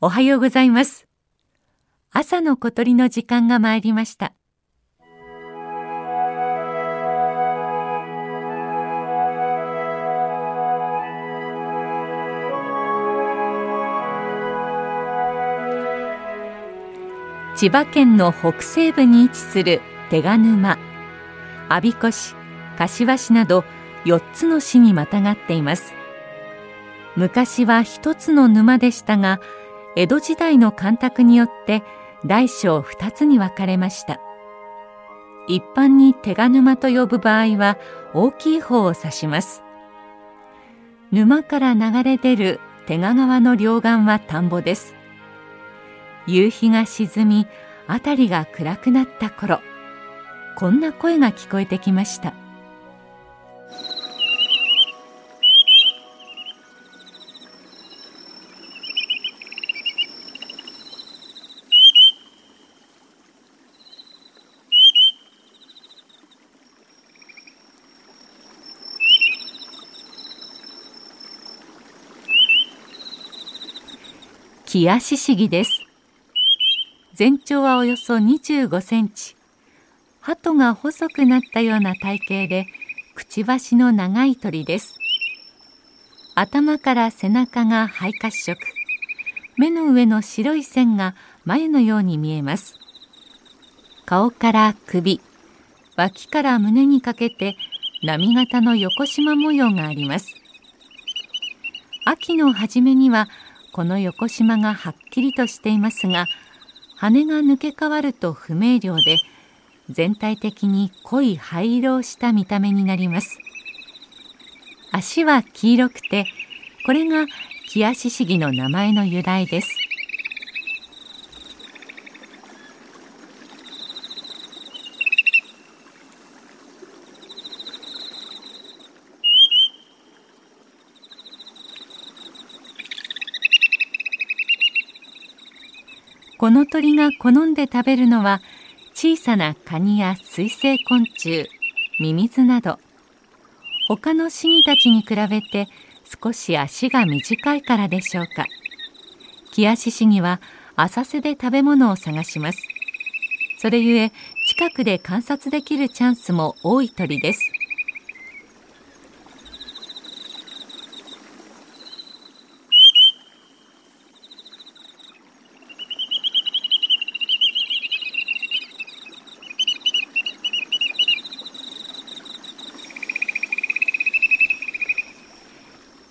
おはようございます。朝の小鳥の時間が参りました。千葉県の北西部に位置する手賀沼我孫子市柏市など4つの市にまたがっています。昔は一つの沼でしたが江戸時代の干拓によって大小2つに分かれました。一般に手賀沼と呼ぶ場合は大きい方を指します。沼から流れ出る手賀川の両岸は田んぼです。夕日が沈み辺りが暗くなった頃こんな声が聞こえてきました。キアシシギです。全長はおよそ25センチ。鳩が細くなったような体型でくちばしの長い鳥です。頭から背中が灰褐色。目の上の白い線が眉のように見えます。顔から首。脇から胸にかけて波形の横縞模様があります。秋の初めにはこの横縞がはっきりとしていますが羽が抜け変わると不明瞭で全体的に濃い灰色をした見た目になります。足は黄色くてこれがキアシシギの名前の由来です。この鳥が好んで食べるのは小さなカニや水生昆虫ミミズなど。他のシギたちに比べて少し足が短いからでしょうか。キアシシギは浅瀬で食べ物を探します。それゆえ近くで観察できるチャンスも多い鳥です。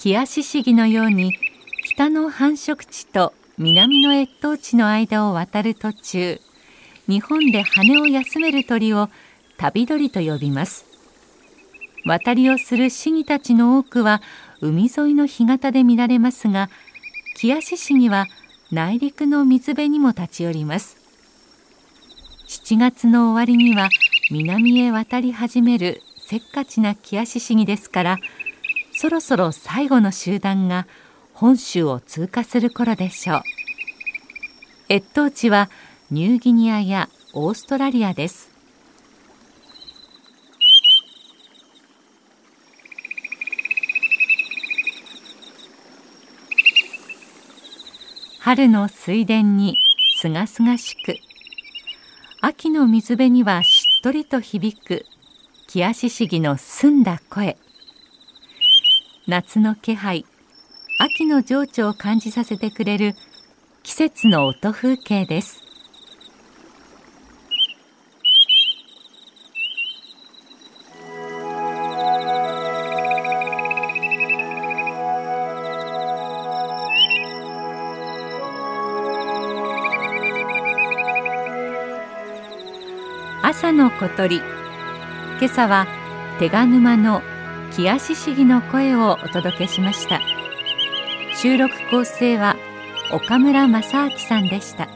キアシシギのように北の繁殖地と南の越冬地の間を渡る途中日本で羽を休める鳥を旅鳥と呼びます。渡りをするシギたちの多くは海沿いの干潟で見られますがキアシシギは内陸の水辺にも立ち寄ります。7月の終わりには南へ渡り始めるせっかちなキアシシギですからそろそろ最後の集団が本州を通過する頃でしょう。越冬地はニューギニアやオーストラリアです。春の水田にすがすがしく秋の水辺にはしっとりと響くキアシシギの澄んだ声。夏の気配。秋の情緒を感じさせてくれる季節の音風景です。朝の小鳥。今朝は手賀沼の木足市議の声をお届けしました。収録構成は岡村正明さんでした。